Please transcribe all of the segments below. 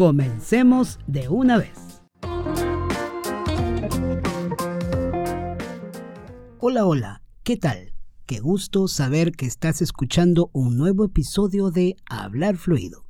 comencemos de una vez. Hola, hola, ¿qué tal? Qué gusto saber que estás escuchando un nuevo episodio de Hablar Fluido.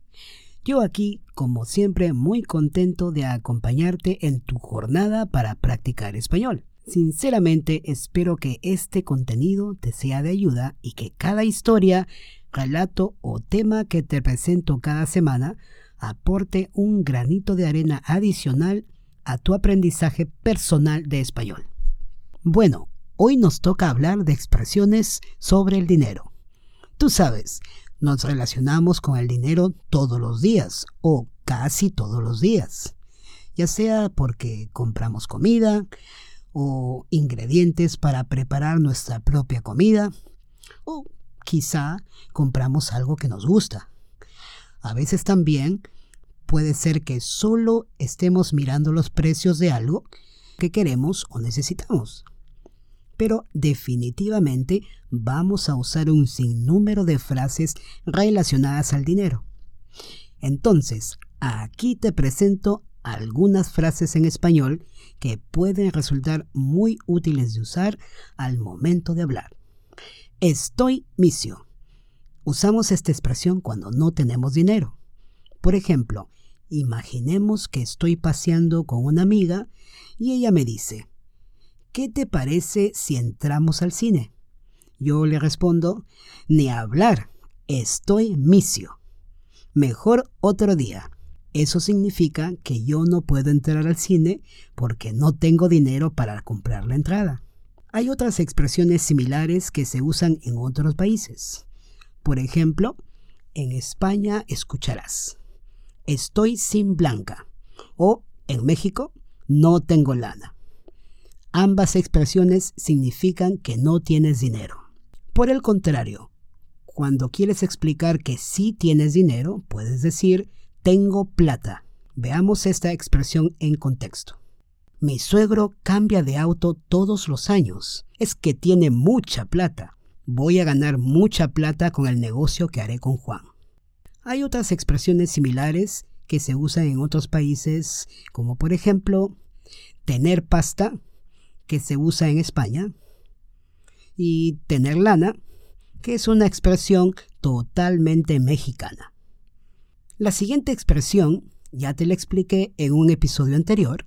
Yo aquí, como siempre, muy contento de acompañarte en tu jornada para practicar español. Sinceramente espero que este contenido te sea de ayuda y que cada historia, relato o tema que te presento cada semana aporte un granito de arena adicional a tu aprendizaje personal de español. Bueno, hoy nos toca hablar de expresiones sobre el dinero. Tú sabes, nos relacionamos con el dinero todos los días o casi todos los días, ya sea porque compramos comida o ingredientes para preparar nuestra propia comida o quizá compramos algo que nos gusta. A veces también puede ser que solo estemos mirando los precios de algo que queremos o necesitamos. Pero definitivamente vamos a usar un sinnúmero de frases relacionadas al dinero. Entonces, aquí te presento algunas frases en español que pueden resultar muy útiles de usar al momento de hablar. Estoy misio. Usamos esta expresión cuando no tenemos dinero. Por ejemplo, imaginemos que estoy paseando con una amiga y ella me dice, ¿qué te parece si entramos al cine? Yo le respondo, ni hablar, estoy misio. Mejor otro día. Eso significa que yo no puedo entrar al cine porque no tengo dinero para comprar la entrada. Hay otras expresiones similares que se usan en otros países. Por ejemplo, en España escucharás, estoy sin blanca o en México, no tengo lana. Ambas expresiones significan que no tienes dinero. Por el contrario, cuando quieres explicar que sí tienes dinero, puedes decir tengo plata. Veamos esta expresión en contexto. Mi suegro cambia de auto todos los años. Es que tiene mucha plata. Voy a ganar mucha plata con el negocio que haré con Juan. Hay otras expresiones similares que se usan en otros países, como por ejemplo, tener pasta, que se usa en España, y tener lana, que es una expresión totalmente mexicana. La siguiente expresión ya te la expliqué en un episodio anterior,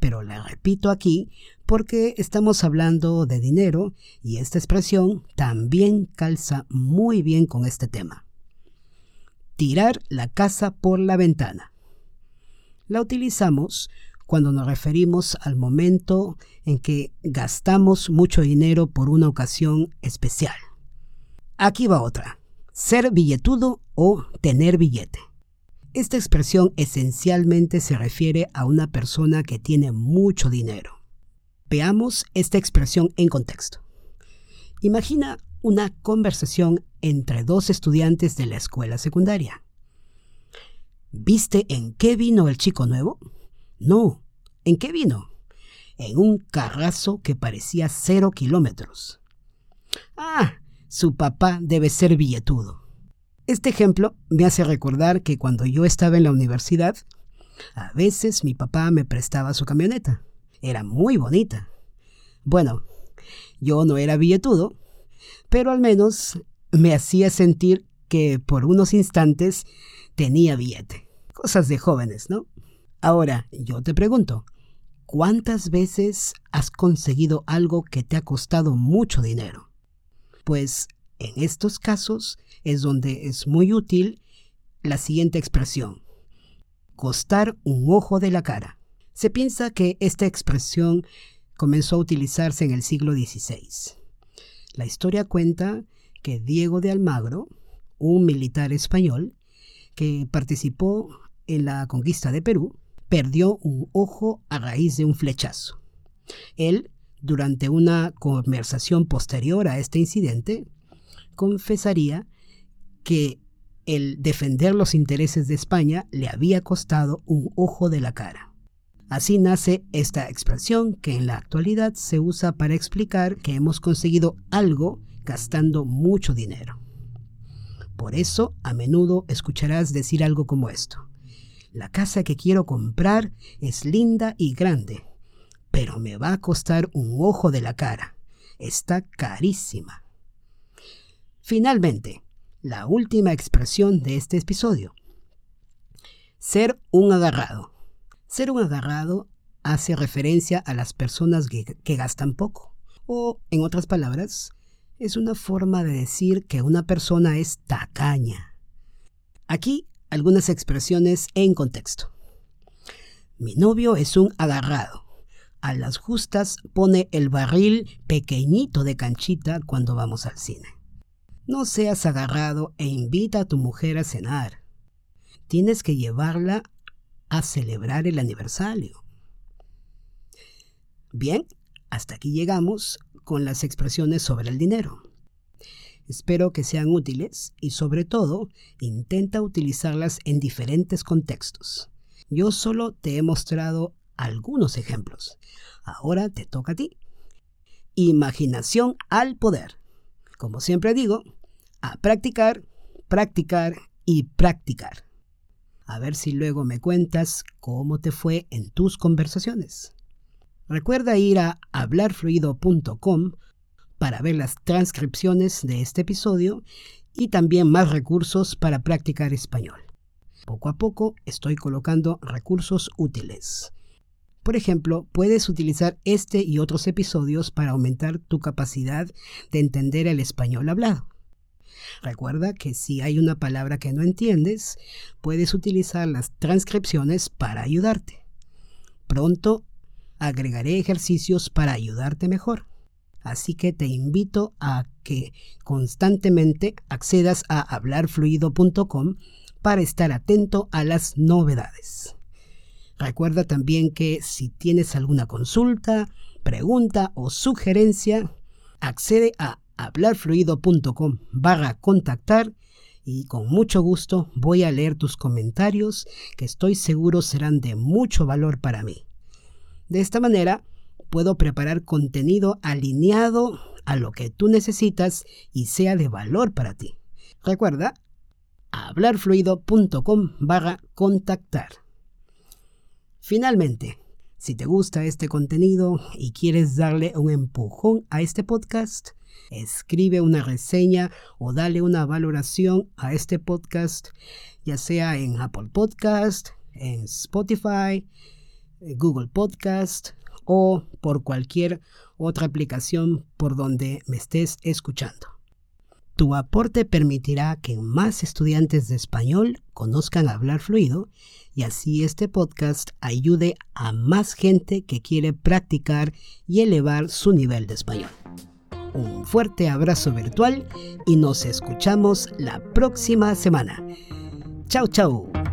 pero la repito aquí porque estamos hablando de dinero y esta expresión también calza muy bien con este tema. Tirar la casa por la ventana. La utilizamos cuando nos referimos al momento en que gastamos mucho dinero por una ocasión especial. Aquí va otra. Ser billetudo o tener billete. Esta expresión esencialmente se refiere a una persona que tiene mucho dinero. Veamos esta expresión en contexto. Imagina una conversación entre dos estudiantes de la escuela secundaria. ¿Viste en qué vino el chico nuevo? No, ¿en qué vino? En un carrazo que parecía cero kilómetros. Ah, su papá debe ser billetudo. Este ejemplo me hace recordar que cuando yo estaba en la universidad, a veces mi papá me prestaba su camioneta. Era muy bonita. Bueno, yo no era billetudo, pero al menos me hacía sentir que por unos instantes tenía billete. Cosas de jóvenes, ¿no? Ahora, yo te pregunto, ¿cuántas veces has conseguido algo que te ha costado mucho dinero? Pues en estos casos es donde es muy útil la siguiente expresión. Costar un ojo de la cara. Se piensa que esta expresión comenzó a utilizarse en el siglo XVI. La historia cuenta que Diego de Almagro, un militar español que participó en la conquista de Perú, perdió un ojo a raíz de un flechazo. Él, durante una conversación posterior a este incidente, confesaría que el defender los intereses de España le había costado un ojo de la cara. Así nace esta expresión que en la actualidad se usa para explicar que hemos conseguido algo gastando mucho dinero. Por eso a menudo escucharás decir algo como esto. La casa que quiero comprar es linda y grande, pero me va a costar un ojo de la cara. Está carísima. Finalmente, la última expresión de este episodio. Ser un agarrado. Ser un agarrado hace referencia a las personas que, que, gastan poco. O, en otras palabras, es una forma de decir que una persona es tacaña. Aquí algunas expresiones en contexto. Mi novio es un agarrado. A las justas pone el barril pequeñito de canchita cuando vamos al cine. No seas agarrado e invita a tu mujer a cenar. Tienes que llevarla a celebrar el aniversario. Bien, hasta aquí llegamos con las expresiones sobre el dinero. Espero que sean útiles y sobre todo intenta utilizarlas en diferentes contextos. Yo solo te he mostrado algunos ejemplos. Ahora te toca a ti. Imaginación al poder. Como siempre digo, a practicar, practicar y practicar. A ver si luego me cuentas cómo te fue en tus conversaciones. Recuerda ir a hablarfluido.com para ver las transcripciones de este episodio y también más recursos para practicar español. Poco a poco estoy colocando recursos útiles. Por ejemplo, puedes utilizar este y otros episodios para aumentar tu capacidad de entender el español hablado. Recuerda que si hay una palabra que no entiendes, puedes utilizar las transcripciones para ayudarte. Pronto agregaré ejercicios para ayudarte mejor. Así que te invito a que constantemente accedas a hablarfluido.com para estar atento a las novedades. Recuerda también que si tienes alguna consulta, pregunta o sugerencia, accede a hablarfluido.com barra contactar y con mucho gusto voy a leer tus comentarios que estoy seguro serán de mucho valor para mí. De esta manera puedo preparar contenido alineado a lo que tú necesitas y sea de valor para ti. Recuerda hablarfluido.com barra contactar. Finalmente, si te gusta este contenido y quieres darle un empujón a este podcast, escribe una reseña o dale una valoración a este podcast, ya sea en Apple Podcast, en Spotify, Google Podcast o por cualquier otra aplicación por donde me estés escuchando. Tu aporte permitirá que más estudiantes de español conozcan hablar fluido y así este podcast ayude a más gente que quiere practicar y elevar su nivel de español. Un fuerte abrazo virtual y nos escuchamos la próxima semana. Chao, chao.